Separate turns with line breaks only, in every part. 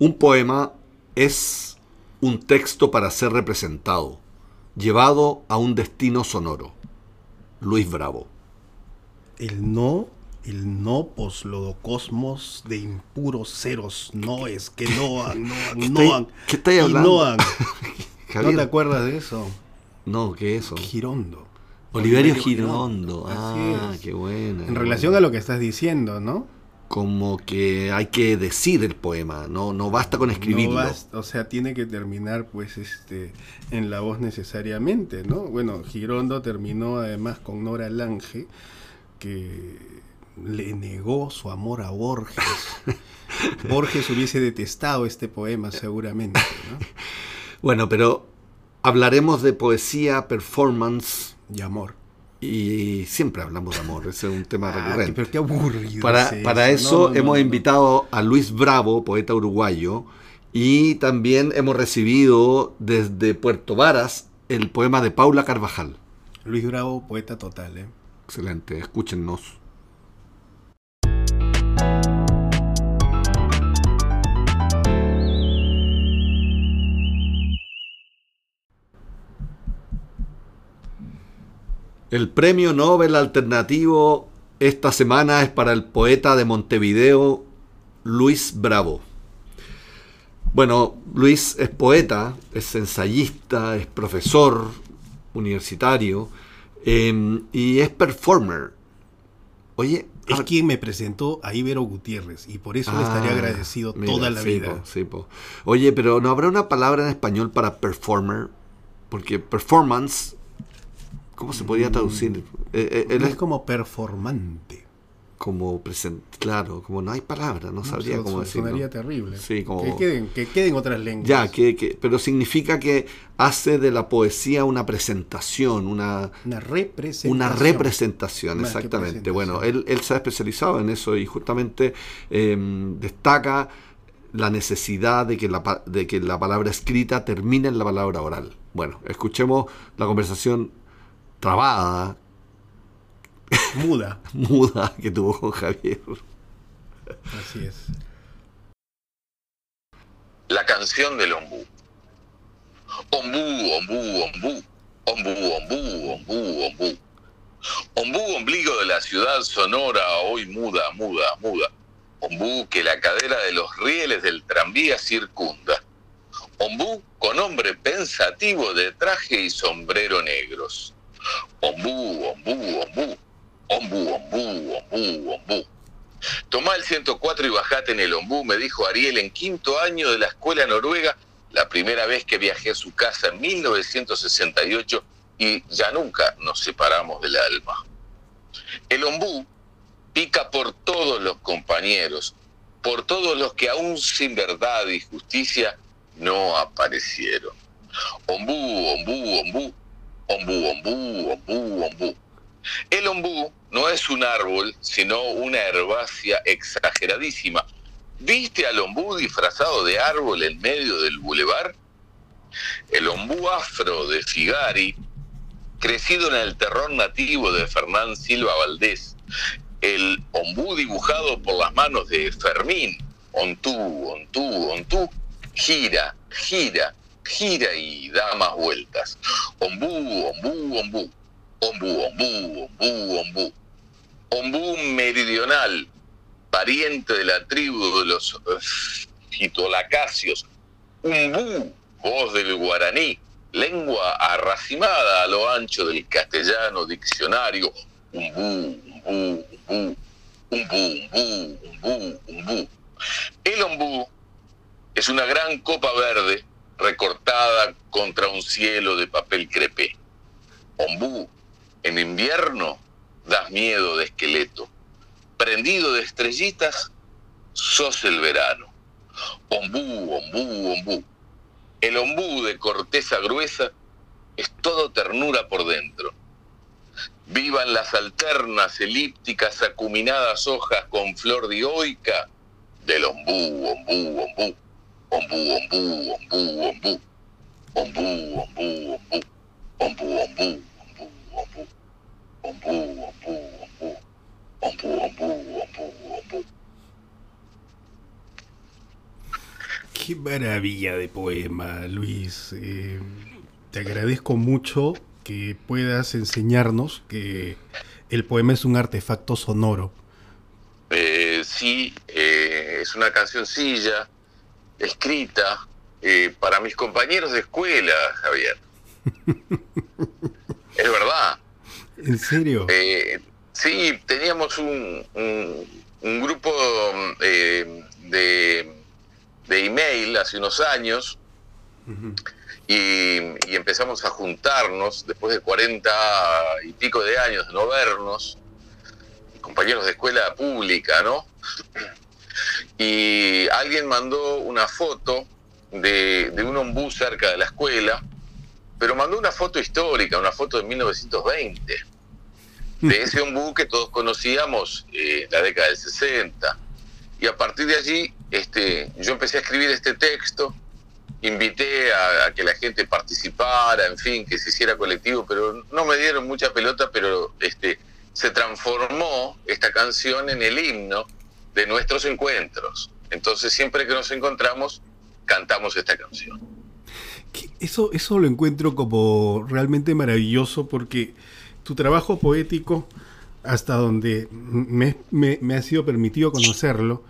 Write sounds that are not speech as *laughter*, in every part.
Un poema es un texto para ser representado, llevado a un destino sonoro. Luis Bravo.
El no, el no poslodocosmos de impuros ceros, no es que no, no, no,
¿Qué estáis hablando? *laughs*
¿No te acuerdas de eso?
No, ¿qué es eso?
Girondo.
Oliverio, Girondo. Ah, qué buena.
En relación a lo que estás diciendo, ¿no?
Como que hay que decir el poema, no, no basta con escribirlo.
o sea, tiene que terminar pues este en la voz necesariamente, ¿no? Bueno, Girondo terminó además con Nora Lange, que le negó su amor a Borges. *laughs* Borges hubiese detestado este poema seguramente, ¿no? *laughs*
Bueno, pero hablaremos de poesía, performance
y amor.
Y siempre hablamos de amor, ese es un tema *laughs* ah, recurrente.
Pero qué aburrido.
Para, para eso hemos invitado a Luis Bravo, poeta uruguayo, y también hemos recibido desde Puerto Varas el poema de Paula Carvajal.
Luis Bravo, poeta total. ¿eh?
Excelente, escúchennos. El premio Nobel alternativo esta semana es para el poeta de Montevideo, Luis Bravo. Bueno, Luis es poeta, es ensayista, es profesor universitario em, y es performer. Oye,
es quien me presentó a Ibero Gutiérrez y por eso le estaría ah, agradecido toda la vida.
Oye, pero ¿no habrá una palabra en español para performer? Porque performance ¿Cómo se podría traducir?
Eh, eh, es como performante.
Como presente, claro, como no hay palabra, no, sabría cómo decirlo.
Sonaría terrible.
Sí, como...
que, queden, que queden otras lenguas.
Ya, que, pero significa que hace de la poesía una presentación, una,
una representación.
Una representación, exactamente. Bueno, él, él, se ha especializado en eso y justamente em, destaca la necesidad de que la, de que la palabra escrita termine en la palabra oral. Bueno, escuchemos la conversación trabada.
Muda. *laughs*
muda que tuvo con Javier.
Así es.
La canción del ombú. Ombú, ombú, ombú. Ombú, ombú, ombú, ombú. Ombú, ombligo de la ciudad sonora, hoy muda, muda, muda. Ombú que la cadera de los rieles del tranvía circunda. Ombú con hombre pensativo de traje y sombrero negros. Ombú, ombú, ombú. Ombú, ombú, ombú, ombú. Tomá el 104 y bajate en el ombú, me dijo Ariel en quinto año de la escuela noruega, la primera vez que viajé a su casa en 1968 y ya nunca nos separamos del alma. El ombú pica por todos los compañeros, por todos los que aún sin verdad y justicia no aparecieron. Ombú, ombú, ombú, ombú, ombú, ombú, ombú. El ombú no es un árbol, sino una herbácea exageradísima. ¿Viste al ombú disfrazado de árbol en medio del bulevar? El ombú afro de Figari, crecido en el terror nativo de Fernán Silva Valdés. El ombú dibujado por las manos de Fermín, Ontú, Ontú, Ontú, gira, gira, gira y da más vueltas. Ombú, ombú, ombú. Ombú, ombú, ombú, ombú. Ombú meridional, pariente de la tribu de los fitolacacios. Umbú, voz del guaraní, lengua arracimada a lo ancho del castellano diccionario. Umbú, umbú, umbú. Umbú, umbú, umbú, umbú. El ombú es una gran copa verde recortada contra un cielo de papel crepé. Ombú, en invierno das miedo de esqueleto. Prendido de estrellitas, sos el verano. Ombú, ombú, ombú. El ombú de corteza gruesa es todo ternura por dentro. Vivan las alternas, elípticas, acuminadas hojas con flor dioica del ombú, ombú, ombú ombú, ombú, ombú, ombú, ombú, ombú, ombú, ombú, ombú, ombú, ombú, ombú, ombú, ombú, ombú, ombú, ombú,
maravilla de poema, Luis. Eh, te agradezco mucho que puedas enseñarnos que el poema es un artefacto sonoro.
Eh, sí, eh, es una cancioncilla escrita para mis compañeros de escuela, Javier. *laughs* es verdad.
¿En serio?
sí, teníamos un, un, grupo de de email hace unos años y, empezamos a juntarnos después de 40 y pico de años de no vernos, compañeros de escuela pública, ¿no? Y alguien mandó una foto de, de un ombú cerca de la escuela, pero mandó una foto histórica, una foto de 1920, de ese ombú que todos conocíamos en la década del 60 y a partir de allí este, yo empecé a escribir este texto, invité a, que la gente participara, en fin, que se hiciera colectivo, pero no me dieron mucha pelota, pero este, se transformó esta canción en el himno de nuestros encuentros. Entonces siempre que nos encontramos, cantamos esta canción.
Eso, eso lo encuentro como realmente maravilloso porque tu trabajo poético hasta donde me, ha sido permitido conocerlo,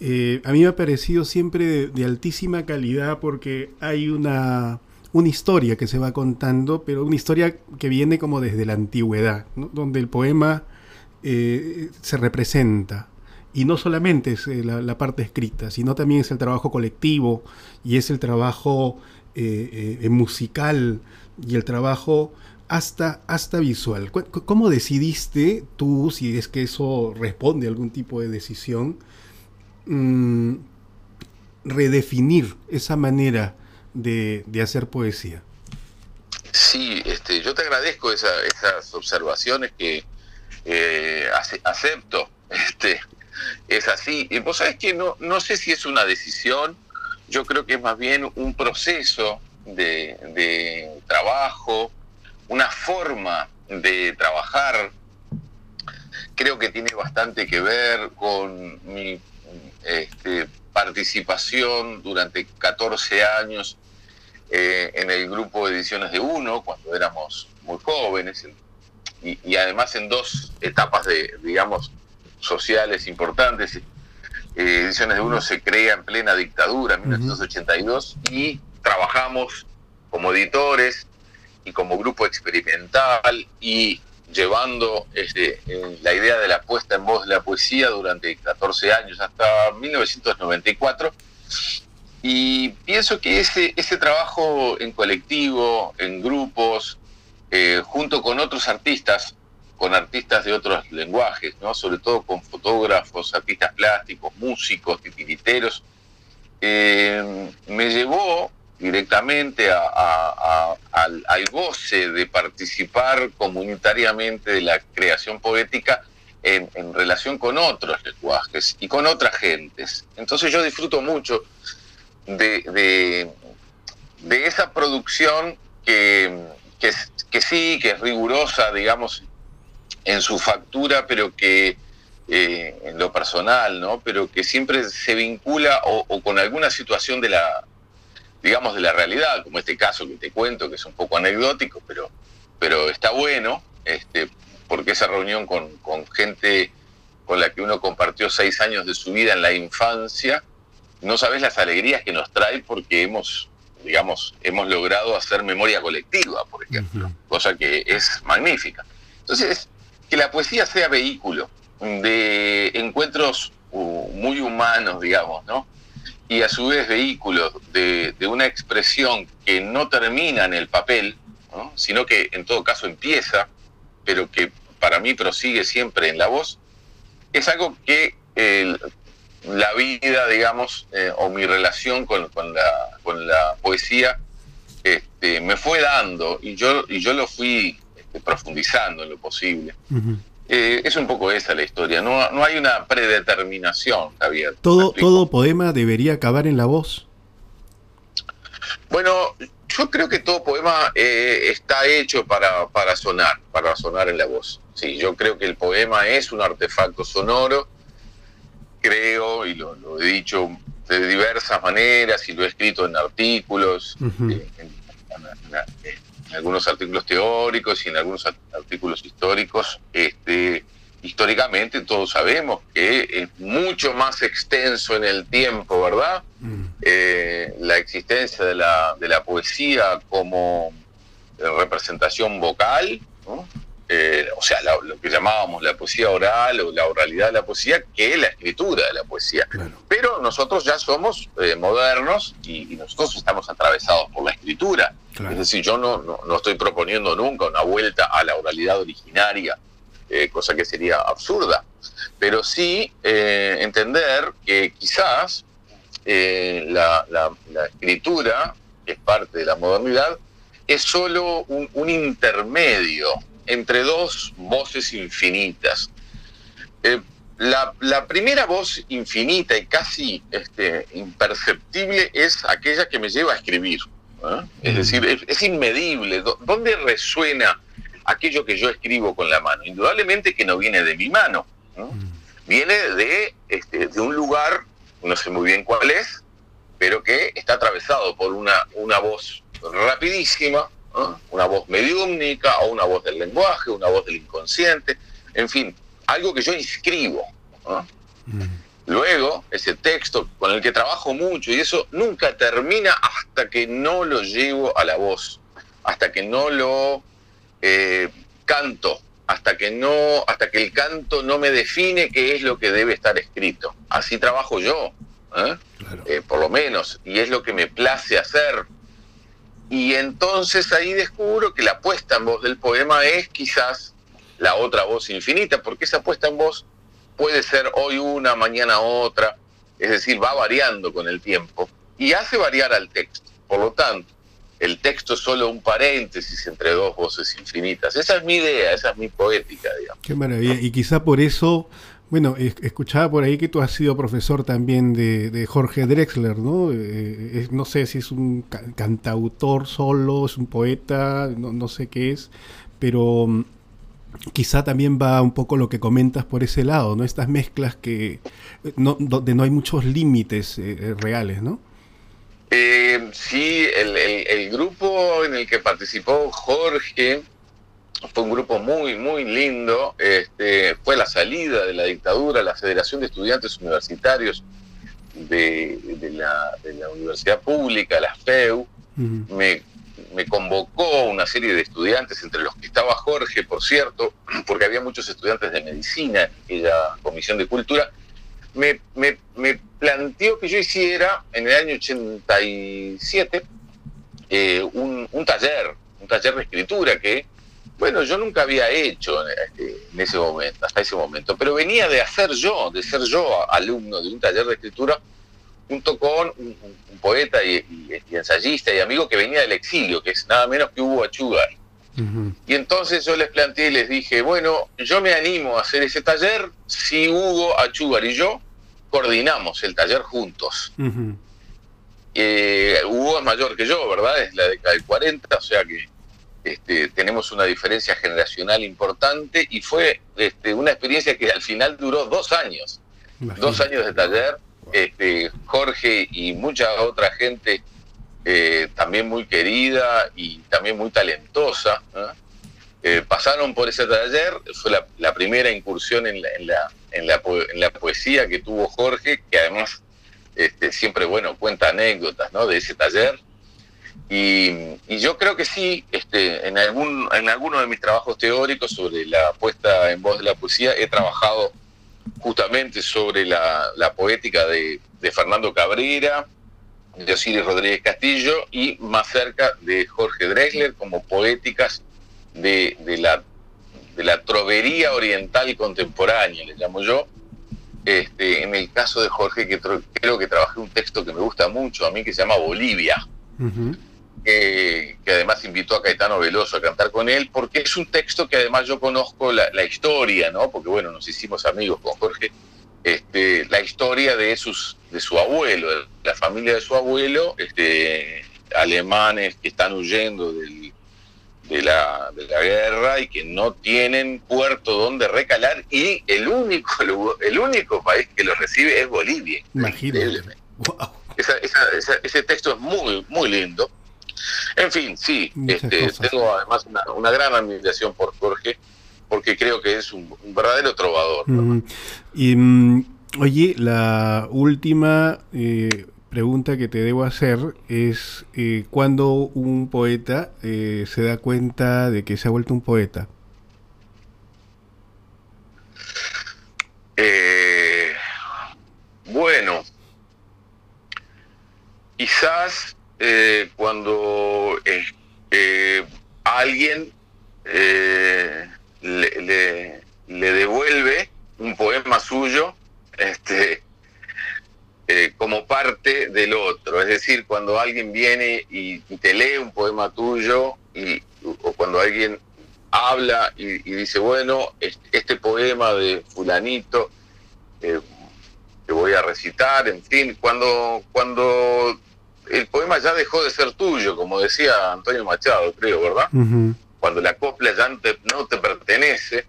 eh, a mí me ha parecido siempre de, altísima calidad porque hay una, una, historia que se va contando, pero una historia que viene como desde la antigüedad, donde el poema eh, se representa. Y no solamente es eh, la, parte escrita, sino también es el trabajo colectivo y es el trabajo musical y el trabajo hasta, hasta visual. ¿Cómo decidiste tú, si es que eso responde a algún tipo de decisión, mm, redefinir esa manera de, hacer poesía?
Sí, este, yo te agradezco esas observaciones que eh, acepto. *laughs* Este, es así. Y vos sabés que no, no sé si es una decisión, yo creo que es más bien un proceso de, trabajo, una forma de trabajar, creo que tiene bastante que ver con mi este, participación durante 14 años eh, en el grupo de ediciones de Uno, cuando éramos muy jóvenes, y, además en dos etapas de, digamos, sociales importantes. Eh, ediciones de Uno se crea en plena dictadura, en 1982, y trabajamos como editores y como grupo experimental y llevando este, la idea de la puesta en voz de la poesía durante 14 años, hasta 1994. Y pienso que ese, ese trabajo en colectivo, en grupos, eh, junto con otros artistas, con artistas de otros lenguajes, ¿no? sobre todo con fotógrafos, artistas plásticos, músicos, titiriteros, eh, me llevó directamente al, goce de participar comunitariamente de la creación poética en, relación con otros lenguajes y con otras gentes. Entonces yo disfruto mucho de, de, esa producción que, que, sí, que es rigurosa, digamos, en su factura, pero que eh, en lo personal, ¿no? Pero que siempre se vincula o con alguna situación de la, digamos, de la realidad, como este caso que te cuento, que es un poco anecdótico, pero, pero está bueno, este, porque esa reunión con, gente con la que uno compartió seis años de su vida en la infancia, no sabes las alegrías que nos trae porque hemos, digamos, hemos logrado hacer memoria colectiva, por ejemplo, cosa que es magnífica. Entonces, que la poesía sea vehículo de encuentros uh, muy humanos, digamos, ¿no? y a su vez vehículos de, una expresión que no termina en el papel, sino que en todo caso empieza, pero que para mí prosigue siempre en la voz, es algo que la vida, digamos, eh, o mi relación con, la, poesía este, me fue dando y yo, y yo lo fui profundizando en lo posible. Eh, es un poco esa la historia, no, no hay una predeterminación, Javier.
¿Todo, ¿Todo poema debería acabar en la voz?
Bueno, yo creo que todo poema eh, está hecho para, para sonar, para sonar en la voz. Sí, yo creo que el poema es un artefacto sonoro, creo, y lo, he dicho de diversas maneras y lo he escrito en artículos, eh, en, algunos artículos teóricos y en algunos artículos históricos. Este, históricamente todos sabemos que es mucho más extenso en el tiempo, ¿verdad? Mm. Eh, la existencia de la, de la poesía como representación vocal, ¿no? Eh, o sea, lo que llamábamos la poesía oral o la oralidad de la poesía, que es la escritura de la poesía. Pero nosotros ya somos eh, modernos y, nosotros estamos atravesados por la escritura. Es decir, yo no, no, estoy proponiendo nunca una vuelta a la oralidad originaria, eh, cosa que sería absurda. Pero sí entender que quizás la, la, escritura, que es parte de la modernidad, es solo un, un intermedio entre dos voces infinitas. Eh, la, primera voz infinita y casi este, imperceptible es aquella que me lleva a escribir. Es decir, es, inmedible. ¿Dónde resuena aquello que yo escribo con la mano? Indudablemente que no viene de mi mano. Viene de, este, de un lugar, no sé muy bien cuál es, pero que está atravesado por una, una voz rapidísima, una voz mediúmnica o una voz del lenguaje, una voz del inconsciente, en fin, algo que yo inscribo. Mm. Luego, ese texto con el que trabajo mucho y eso nunca termina hasta que no lo llevo a la voz, hasta que no lo eh, canto, hasta que no, hasta que el canto no me define qué es lo que debe estar escrito. Así trabajo yo, ¿eh? Eh, por lo menos, y es lo que me place hacer y entonces ahí descubro que la puesta en voz del poema es quizás la otra voz infinita, porque esa puesta en voz puede ser hoy una, mañana otra, es decir, va variando con el tiempo y hace variar al texto. Por lo tanto, el texto es solo un paréntesis entre dos voces infinitas. Esa es mi idea, esa es mi poética, digamos.
Qué maravilla. Y quizá por eso bueno, escuchaba por ahí que tú has sido profesor también de, Jorge Drexler, ¿no? Eh, no sé si es un cantautor solo, es un poeta, no, sé qué es, pero mm, quizá también va un poco lo que comentas por ese lado, ¿no? Estas mezclas que no, donde no hay muchos límites eh, eh, reales, ¿no?
sí, el grupo en el que participó Jorge fue un grupo muy, muy lindo. Este, fue la salida de la dictadura, la Federación de Estudiantes Universitarios de, la, Universidad Pública, la FEU, me, convocó una serie de estudiantes, entre los que estaba Jorge, por cierto, *clears throat* porque había muchos estudiantes de medicina en aquella comisión de cultura. Me, me, planteó que yo hiciera en el año 87 eh, un, un taller, un taller de escritura que bueno, yo nunca había hecho en ese momento, hasta ese momento, pero venía de hacer yo, de ser yo alumno de un taller de escritura junto con un, poeta y, ensayista y amigo que venía del exilio, que es nada menos que Hugo Achugar. Y entonces yo les planteé y les dije, bueno, yo me animo a hacer ese taller si Hugo Achugar y yo coordinamos el taller juntos. Eh, Hugo es mayor que yo, ¿verdad? Es la década del 40, o sea que este, tenemos una diferencia generacional importante y fue este, una experiencia que al final duró dos años, dos años de taller. Este, Jorge y mucha otra gente eh, también muy querida y también muy talentosa eh, pasaron por ese taller. Fue la, primera incursión en la, en, la, en, la, en la poesía que tuvo Jorge, que además este, siempre bueno cuenta anécdotas ¿no? de ese taller. Y, yo creo que sí, este, en, algún, en alguno de mis trabajos teóricos sobre la puesta en voz de la poesía he trabajado justamente sobre la, poética de, Fernando Cabrera, de Osiris Rodríguez Castillo y más cerca de Jorge Drexler como poéticas de, la, de la trovería oriental contemporánea, le llamo yo. Este, en el caso de Jorge, que creo que trabajé un texto que me gusta mucho a mí, que se llama Bolivia que además invitó a Caetano Veloso a cantar con él, porque es un texto que además yo conozco la, historia, ¿no? Porque bueno, nos hicimos amigos con Jorge, este, la historia de, sus, de su abuelo, de la familia de su abuelo, este, alemanes que están huyendo del, de, la, de la guerra y que no tienen puerto donde recalar y el único, el único país que los recibe es Bolivia.
Imagínate.
ese texto es muy, muy lindo. En fin, sí, este, tengo además una, gran admiración por Jorge, porque creo que es un, verdadero trovador.
Y mm, oye, la última eh, pregunta que te debo hacer es eh, cuando un poeta eh, se da cuenta de que se ha vuelto un poeta.
bueno, quizás eh, cuando eh, alguien eh, le, devuelve un poema suyo este, como parte del otro. Es decir, cuando alguien viene y, te lee un poema tuyo y, o cuando alguien habla y, dice, bueno, este, poema de fulanito que voy a recitar, en fin, cuando, cuando el poema ya dejó de ser tuyo, como decía Antonio Machado, creo, ¿verdad? Cuando la copla ya no te, pertenece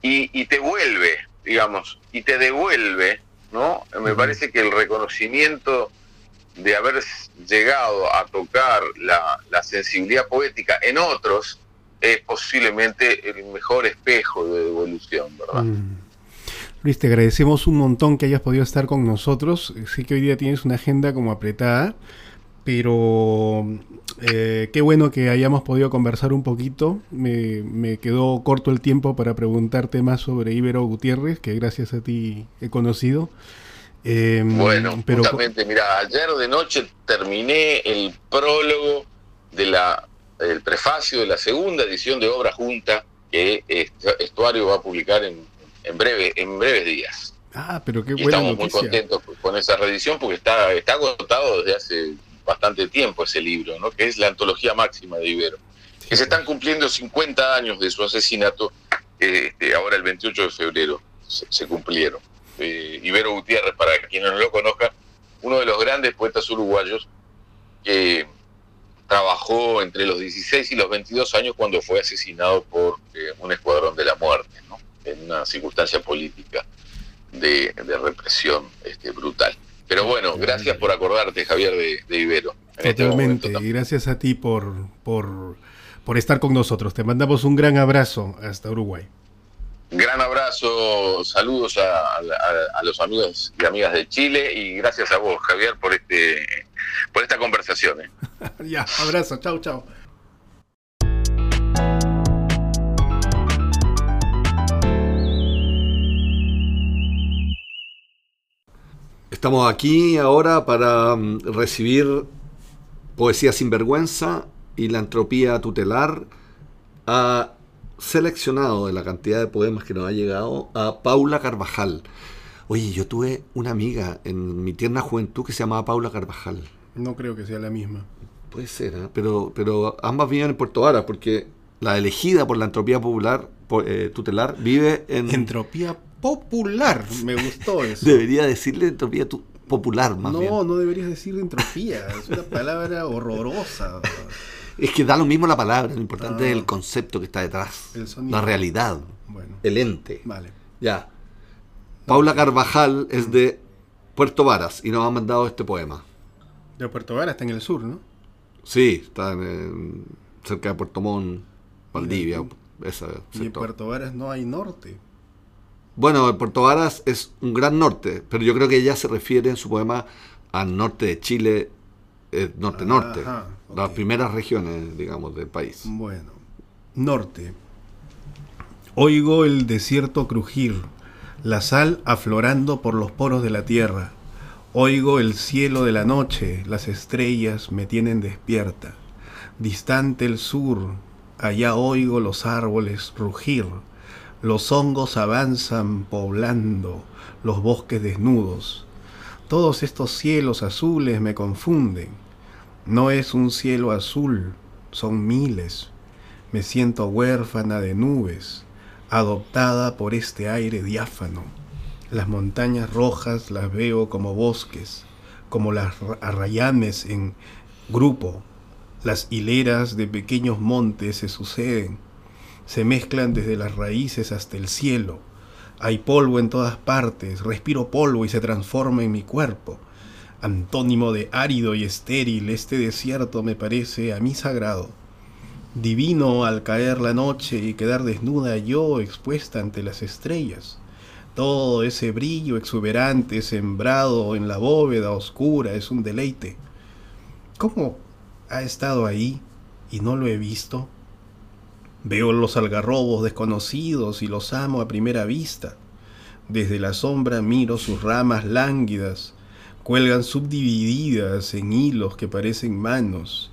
y, te vuelve, digamos, y te devuelve, ¿no? Me parece que el reconocimiento de haber llegado a tocar la, sensibilidad poética en otros es posiblemente el mejor espejo de devolución, ¿verdad?
Luis, te agradecemos un montón que hayas podido estar con nosotros. Sé que hoy día tienes una agenda como apretada, pero eh, qué bueno que hayamos podido conversar un poquito. Me, quedó corto el tiempo para preguntarte más sobre Ibero Gutiérrez, que gracias a ti he conocido.
Em, bueno, pero... justamente, mira, ayer de noche terminé el prólogo de la, el prefacio de la segunda edición de Obra Junta que Estuario va a publicar en en breve, en breves días.
Ah, pero qué buena
Estamos muy contentos con esa reedición porque está, está agotado desde hace bastante tiempo ese libro, ¿no? que es la antología máxima de Ibero. Que se están cumpliendo 50 años de su asesinato, este, ahora el 28 de febrero se, cumplieron. Eh, Ibero Gutiérrez, para quienes no lo conozcan, uno de los grandes poetas uruguayos que trabajó entre los 16 y los 22 años cuando fue asesinado por eh, un escuadrón de la muerte una circunstancia política de, represión este, brutal. Pero bueno, gracias por acordarte, Javier, de, Ibero.
Este Totalmente, y gracias a ti por, por, por estar con nosotros. Te mandamos un gran abrazo hasta Uruguay.
Gran abrazo, saludos a, los amigos y amigas de Chile y gracias a vos, Javier, por este por esta conversación. ¿eh? *laughs*
ya, abrazo, chao, chao.
Estamos aquí ahora para mm, recibir Poesía sin vergüenza y la entropía tutelar. Ha seleccionado de la cantidad de poemas que nos ha llegado a Paula Carvajal. Oye, yo tuve una amiga en mi tierna juventud que se llamaba Paula Carvajal.
No creo que sea la misma.
Puede ser, ¿eh? pero, pero ambas viven en Puerto Vara, porque la elegida por la entropía popular eh, tutelar vive en...
Entropía popular. Me gustó *laughs* eso.
Debería decirle entropía popular, más
no,
bien.
No, deberías decir entropía. es una palabra horrorosa. *laughs*
Es que da lo mismo la palabra, lo importante es el ah. concepto que está detrás. la realidad. Bueno. El ente.
Vale.
Ya. Paula Carvajal es de Puerto Varas y nos ha mandado este poema.
De Puerto Varas está en el sur, ¿no?
Sí, está cerca de Puerto Montt, Valdivia.
y en Puerto Varas no hay norte.
Bueno, Puerto Varas es un gran norte, pero yo creo que ella se refiere en su poema al norte de Chile, norte-norte, las primeras regiones, digamos, del país.
Bueno, norte. Oigo el desierto crujir, la sal aflorando por los poros de la tierra. Oigo el cielo de la noche, las estrellas me tienen despierta. Distante el sur, allá oigo los árboles rugir los hongos avanzan poblando los bosques desnudos. Todos estos cielos azules me confunden. No es un cielo azul, son miles. Me siento huérfana de nubes, adoptada por este aire diáfano. Las montañas rojas las veo como bosques, como las arrayames en grupo. Las hileras de pequeños montes se suceden se mezclan desde las raíces hasta el cielo, Hay polvo en todas partes, respiro polvo y se transforma en mi cuerpo. Antónimo de árido y estéril, este desierto me parece a mí sagrado. Divino al caer la noche y quedar desnuda yo expuesta ante las estrellas. Todo ese brillo exuberante sembrado en la bóveda oscura es un deleite. ¿Cómo ha estado ahí y no lo he visto? Veo los algarrobos desconocidos y los amo a primera vista. Desde la sombra miro sus ramas lánguidas, cuelgan subdivididas en hilos que parecen manos.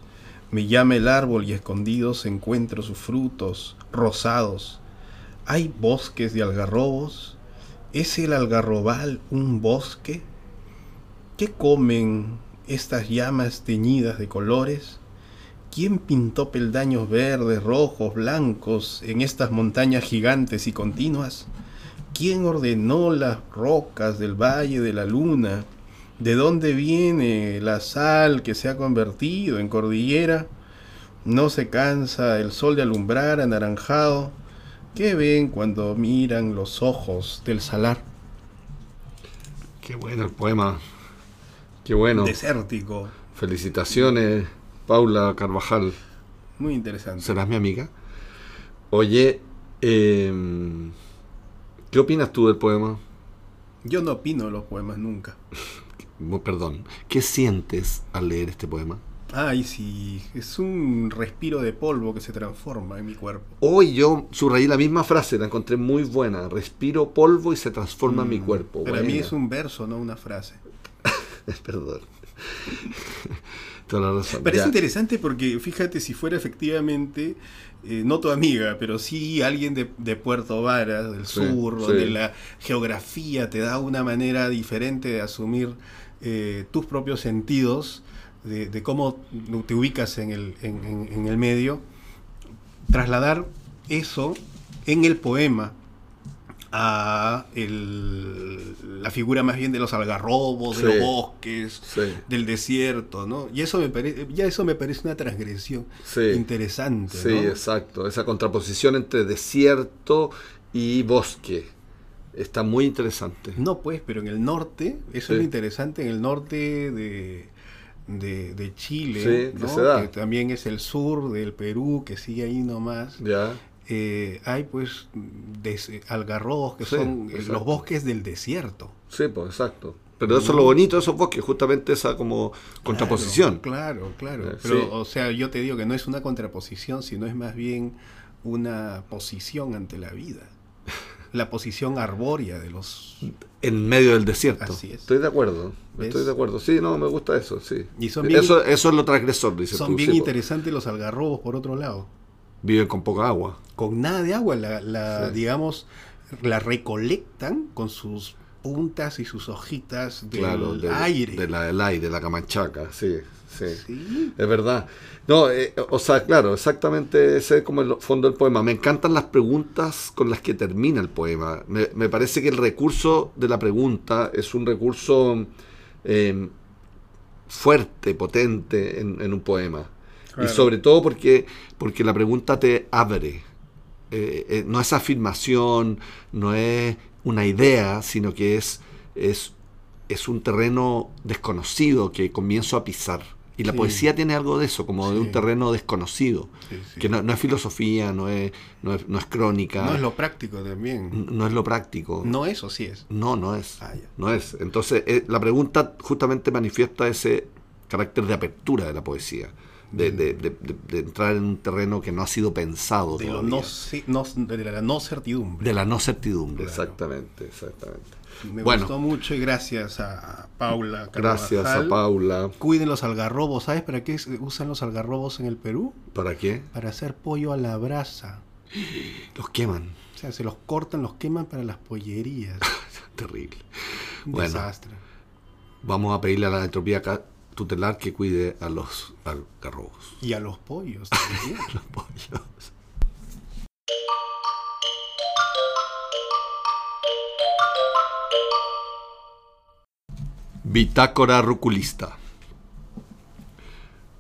Me llama el árbol y escondidos encuentro sus frutos rosados. ¿Hay bosques de algarrobos? ¿Es el algarrobal un bosque? ¿Qué comen estas llamas teñidas de colores? ¿Quién pintó peldaños verdes, rojos, blancos en estas montañas gigantes y continuas? ¿Quién ordenó las rocas del Valle de la Luna? ¿De dónde viene la sal que se ha convertido en cordillera? No se cansa el sol de alumbrar anaranjado. ¿Qué ven cuando miran los ojos del salar?
Qué bueno el poema. Qué bueno.
Desértico.
Felicitaciones, Paula Carvajal.
Muy interesante.
¿Serás mi amiga? Oye, em, ¿qué opinas tú del poema?
Yo no opino los poemas nunca. *laughs*
Perdón, ¿qué sientes al leer este poema?
Ay, sí, es un respiro de polvo que se transforma en mi cuerpo.
Hoy yo subrayé la misma frase, la encontré muy buena. Respiro polvo y se transforma en mi
Mm,
cuerpo.
Para mí es un verso, no una frase. *laughs*
Perdón. Toda la razón.
Pero es interesante porque fíjate si fuera efectivamente, eh, no tu amiga, pero sí alguien de, de Puerto Varas, del
Sí,
sur,
sí.
donde la geografía te da una manera diferente de asumir eh, tus propios sentidos, de, de cómo te ubicas en el, en- en- en el medio, trasladar eso en el poema a el- la figura más bien de los algarrobos, de los bosques,
Sí,
del desierto, ¿no? Y eso me parece, ya eso me parece una transgresión
sí.
interesante,
Sí,
¿no?
exacto. Esa contraposición entre desierto y bosque está muy interesante.
No, pues, pero en el norte, eso es lo interesante, en el norte de, de, de Chile, ¿no? que también es el sur del Perú, que sigue ahí nomás,
Ya.
Eh, hay pues des- algarrobos que
Sí,
son eh,
exacto.
los bosques del desierto.
Sí, pues exacto. Pero eso es lo bonito de esos bosques, justamente esa como contraposición.
Claro, claro.
Eh,
Pero,
sí.
o sea, yo te digo que no es una contraposición, sino es más bien una posición ante la vida. La posición arbórea de los...
En medio del desierto.
Así es.
Estoy de acuerdo.
¿Ves?
Estoy de acuerdo. Sí, no, me gusta eso, sí.
Y son bien,
Eso, eso es lo transgresor, dices
son
tú.
bien
sí, po.
interesantes los algarrobos, por otro lado.
Viven con poca agua.
Con nada de agua, la, la,
Sí.
digamos, la recolectan con sus puntas y sus hojitas del
claro, del
aire.
De la, del aire, la camanchaca, sí, sí.
Sí.
Es verdad. No, eh, o sea, claro, exactamente ese es como el fondo del poema. Me encantan las preguntas con las que termina el poema. Me, me parece que el recurso de la pregunta es un recurso eh, fuerte, potente en, en un poema.
Claro.
Y sobre todo porque, porque la pregunta te abre. Eh, eh, no es afirmación, no es una idea, sino que es, es, es un terreno desconocido que comienzo a pisar. Y la
Sí.
poesía tiene algo de eso, como de un terreno desconocido,
Sí,
que no, no es filosofía, no es, no es, no es crónica,
No es lo práctico también.
no es lo práctico.
No eso sí es.
No, no es.
Ah.
No es. Entonces, eh, la pregunta justamente manifiesta ese carácter de apertura de la poesía, de, de- de- de- de entrar en un terreno que no ha sido pensado
De,
todavía.
no, ce- no- de la no certidumbre.
De la no certidumbre,
Claro.
exactamente, exactamente.
Me
bueno.
gustó mucho y gracias a Paula.
Gracias a
Carvajal.
Paula.
Cuiden los algarrobos. ¿Sabes para qué usan los algarrobos en el Perú?
¿Para qué?
Para hacer pollo a la brasa.
Los queman.
O sea, se los cortan, los queman para las pollerías. *laughs*
Terrible.
Un
Bueno.
desastre.
Vamos a pedirle a la entropía tutelar que cuide a los algarrobos.
Y a los pollos *laughs* también.
Los pollos. Bitácora ruculista.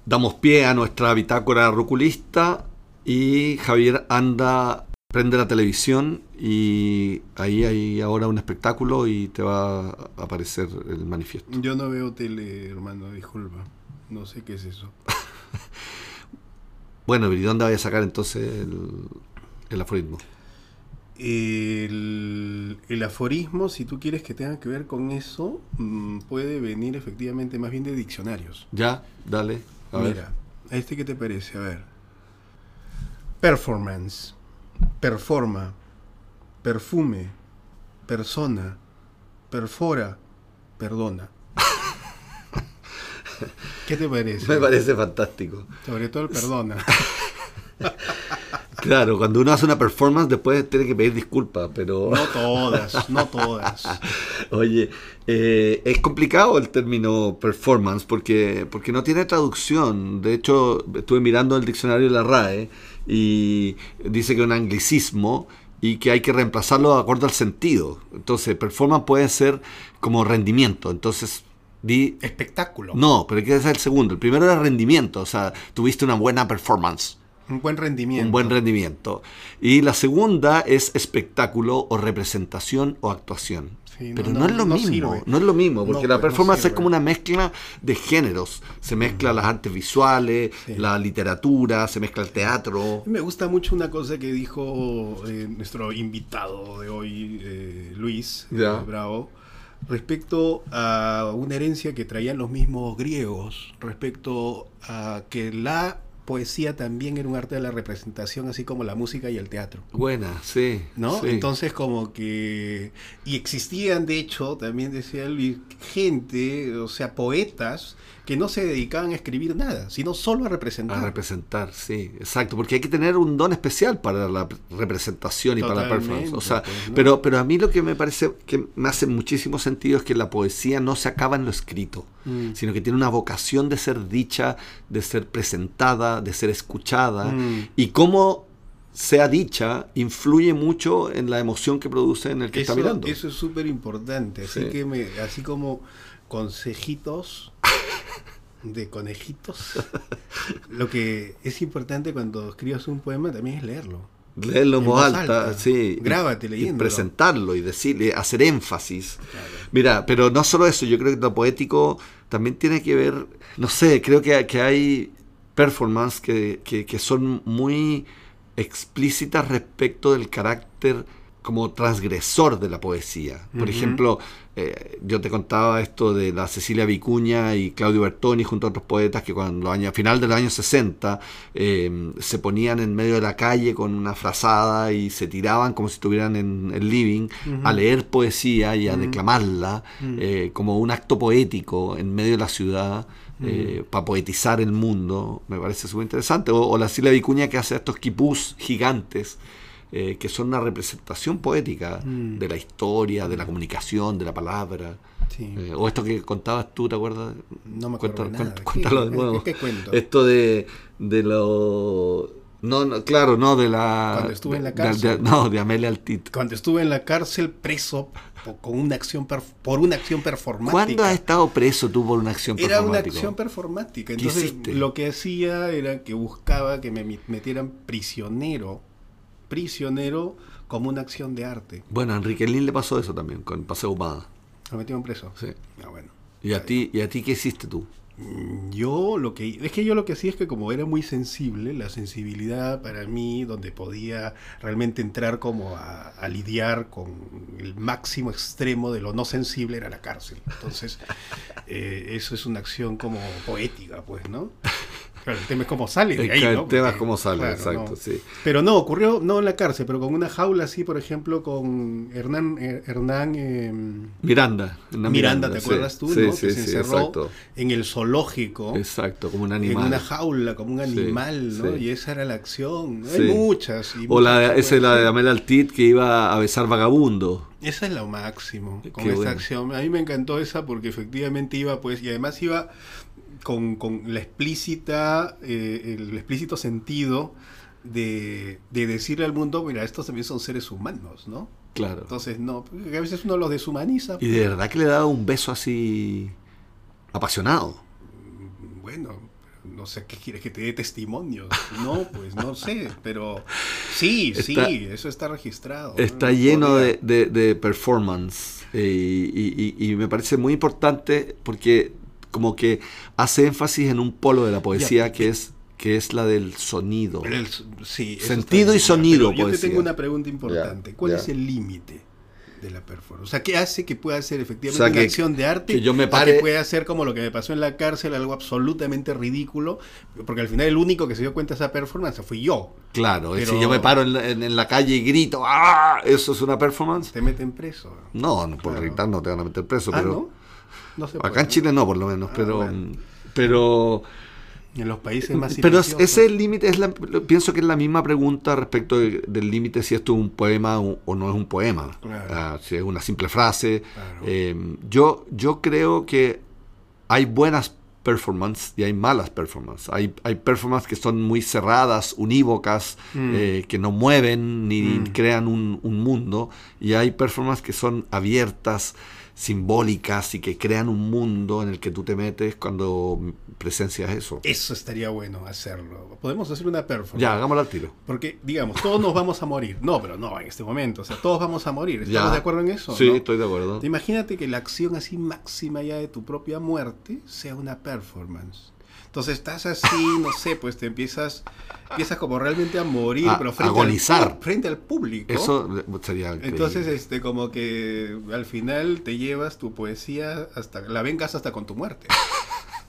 Damos pie a nuestra bitácora ruculista y Javier anda prende la televisión y ahí hay ahora un espectáculo y te va a aparecer el manifiesto.
Yo no veo tele, hermano, disculpa. No sé qué es eso. *laughs*
Bueno, ¿y dónde voy a sacar entonces el, el aforismo?
El, el aforismo, si tú quieres que tenga que ver con eso, mm, puede venir efectivamente más bien de diccionarios.
Ya, dale. A ver.
Mira, ¿a este qué te parece? A ver. Performance, performa, perfume, persona, perfora, perdona. *laughs* ¿Qué te parece?
Me parece fantástico.
Sobre todo el perdona. *laughs*
Claro, cuando uno hace una performance después tiene que pedir disculpas, pero...
No todas, no todas. *laughs*
Oye, eh, es complicado el término performance porque, porque no tiene traducción. De hecho, estuve mirando el diccionario de la RAE y dice que es un anglicismo y que hay que reemplazarlo de acuerdo al sentido. Entonces, performance puede ser como rendimiento. Entonces, di...
Espectáculo.
No, pero hay que ser el segundo. El primero era rendimiento, o sea, tuviste una buena performance.
Un buen rendimiento.
Un buen rendimiento. Y la segunda es espectáculo o representación o actuación.
Sí,
Pero no, es lo mismo,
sirve.
no es lo mismo, porque la
pues,
performance es como una mezcla de géneros. Se mezcla las artes visuales,
Sí.
la literatura, se mezcla el teatro.
Me gusta mucho una cosa que dijo eh, nuestro invitado de hoy, eh, Luis eh, Bravo, respecto a una herencia que traían los mismos griegos, respecto a que la poesía también era un arte de la representación, así como la música y el teatro.
Buena, sí.
¿No?
sí.
Entonces como que... Y existían, de hecho, también decía Luis, gente, o sea, poetas, que no se dedicaban a escribir nada, sino solo a representar.
A representar, sí, exacto, porque hay que tener un don especial para la representación y para la performance. O sea,
pues, ¿no?
pero, pero a mí lo que me parece que me hace muchísimo sentido es que la poesía no se acaba en lo escrito,
Mm.
sino que tiene una vocación de ser dicha, de ser presentada, de ser escuchada,
Mm.
y cómo sea dicha influye mucho en la emoción que produce en el que
Eso,
está mirando.
eso es súper importante. Así
Sí.
que me, así como consejitos *laughs* de conejitos. *laughs* Lo que es importante cuando escribas un poema también es leerlo.
Leerlo en voz alta,
alta.
sí.
Grábate leyéndolo.
presentarlo y decirle, hacer énfasis. Mira, pero no solo eso, yo creo que lo poético también tiene que ver, no sé, creo que, que hay performances que, que- que son muy explícitas respecto del carácter como transgresor de la poesía. Por ejemplo, eh, yo te contaba esto de la Cecilia Vicuña y Claudio Bertoni junto a otros poetas que cuando a final de los años 60 eh, se ponían en medio de la calle con una frazada y se tiraban como si estuvieran en el living a leer poesía y a declamarla eh, como un acto poético en medio de la ciudad para poetizar el mundo. Me parece súper interesante. O, o la Cecilia Vicuña que hace estos quipús gigantes eh, que son una representación poética
Mm.
de la historia, de la comunicación, de la palabra.
Sí.
Eh, o esto que contabas tú, ¿te acuerdas?
No me acuerdo
Cuéntalo-
de nada.
cuént-
¿Qué-
Cuéntalo de nuevo.
qué cuento?
Esto de, de lo... No, no, claro, no, de la...
Cuando estuve en la
de- de-
cárcel.
no, de Amelia Altit.
Cuando estuve en la cárcel preso con una acción perf- por una acción performática.
¿Cuándo has estado preso tú por una acción
Era una
performática?
acción performática.
¿Qué
Entonces, lo que hacía era que buscaba que me metieran prisionero, prisionero como una acción de arte.
Bueno, a Enrique Lin le pasó eso también, con Paseo Humada.
Me metieron preso.
Sí.
Ah, bueno.
¿Y a ti, y a ti qué hiciste tú?
Mm, Yo lo que es que yo lo que hacía es que como era muy sensible, la sensibilidad para mí, donde podía realmente entrar como a, a lidiar con el máximo extremo de lo no sensible era la cárcel. Entonces, *laughs* eh, eso es una acción como poética, pues, ¿no? Claro, el tema es cómo sale de ahí,
el tema es cómo sale,
claro,
exacto,
no.
sí.
Pero no, ocurrió no en la cárcel, pero con una jaula así, por ejemplo, con Hernán, eh, Hernán em,
Miranda.
Miranda, ¿te
sí.
acuerdas tú?
Sí,
¿no?
sí,
que se
sí,
encerró
exacto.
en el zoológico.
Exacto, como un
En
animal.
una jaula, como un animal, ¿no? Y esa era la acción. Hay muchas. y
O la, esa es la de. Amelia Altit que iba a besar vagabundo.
Esa es lo máximo, con
Qué bueno.
acción. A mí me encantó esa porque efectivamente iba, pues, y además iba con, con la explícita, eh, el explícito sentido de, de decirle al mundo, mira, estos también son seres humanos, ¿no?
Claro.
Entonces, no, a veces uno los deshumaniza.
Y de verdad que le daba un beso así apasionado.
Bueno, no sé, ¿qué quieres que te dé testimonio? No, pues no sé, pero sí,
Está-
sí, eso está registrado.
Está lleno de, de- de performance eh, y, y- y me parece muy importante porque como que hace énfasis en un polo de la poesía
Ya.
que es que es la del sonido.
El- sí,
Sentido y sonido,
pero Yo te tengo una pregunta importante.
Ya,
¿Cuál
ya.
es el límite de la performance? O sea, ¿qué hace que pueda ser efectivamente
O sea,
una
que-
acción de arte?
que yo me pare-
que pueda ser como lo que me pasó en la cárcel, algo absolutamente ridículo, porque al final el único que se dio cuenta de esa performance fui yo.
Claro,
Pero-
si yo me paro en la, en- en la calle y grito, ¡ah! ¿Eso es una performance?
Te meten preso.
No, no por
Claro.
gritar no te van a meter preso,
Ah,
pero
¿no? No se
acá
puede,
en Chile no, por lo menos,
Ah,
pero
bueno.
pero
En los países más
Pero ese límite es la, pienso que es la misma pregunta respecto de- del límite si esto es un poema o, o no es un poema,
Claro.
Ah, si es una simple frase.
Claro.
Eh, yo, yo creo que hay buenas performances y hay malas performances. Hay, hay performances que son muy cerradas, unívocas,
Mm.
eh, que no mueven ni
Mm.
crean un, un mundo, y hay performances que son abiertas, simbólicas y que crean un mundo en el que tú te metes cuando presencias eso.
Eso estaría bueno hacerlo. Podemos hacer una performance.
Ya, hagámoslo al tiro.
Porque, digamos, todos nos vamos a morir. No, pero no en este momento. O sea, todos vamos a morir. ¿Estamos
Ya.
de acuerdo en eso?
Sí,
no?
estoy de acuerdo.
Imagínate que la acción así máxima ya de tu propia muerte sea una performance. Entonces estás así, no sé, pues te empiezas, empiezas como realmente a morir,
A
pero frente
agonizar.
Al, frente al público.
Eso sería increíble.
Entonces, este, como que al final te llevas tu poesía hasta, la vengas hasta con tu muerte.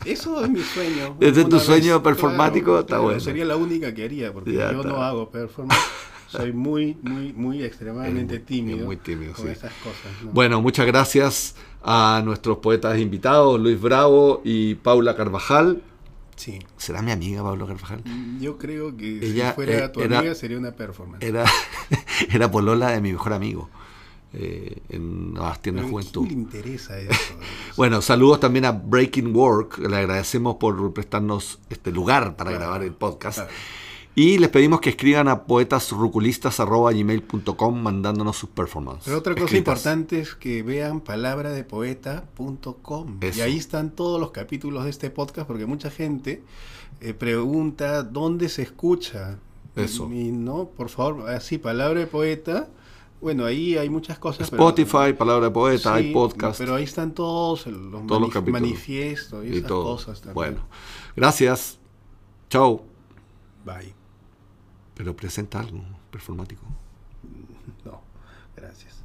Eso es mi sueño. *laughs*
Es tu
Una
sueño performático, está bueno.
Sería la única que haría, porque
Ya
yo
está.
no hago performance. Soy muy, muy, muy extremadamente
Es muy-
tímido.
muy tímido,
con
sí.
esas cosas. ¿no?
Bueno, muchas gracias a nuestros poetas invitados, Luis Bravo y Paula Carvajal.
Sí.
¿Será mi amiga Paula Carvajal?
Yo creo que
Ella,
si fuera
eh,
tu
era-
amiga sería una performance.
Era, *laughs* era polola de mi mejor amigo eh, en Nuevas Tiendas de
Pero ¿a
Juventud.
¿Quién le interesa eso? *laughs*
Bueno, saludos también a Breaking Work. Le agradecemos por prestarnos este lugar para
Claro,
grabar el podcast.
claro.
Y les pedimos que escriban a poetasruculistas.gmail.com mandándonos sus performances.
Pero otra cosa
escritas.
importante es que vean palabradepoeta.com. Y ahí están todos los capítulos de este podcast porque mucha gente eh, pregunta dónde se escucha.
Eso.
Y no, por favor, así, palabra de poeta. Bueno, ahí hay muchas cosas. pero-
Spotify, Palabra de Poeta,
Sí,
hay podcast.
Pero ahí están todos los,
Todos
manif- manifiestos y,
y
esas
todo.
cosas también.
Bueno, gracias. Chao.
Bye.
Pero presenta algo performático.
No, gracias.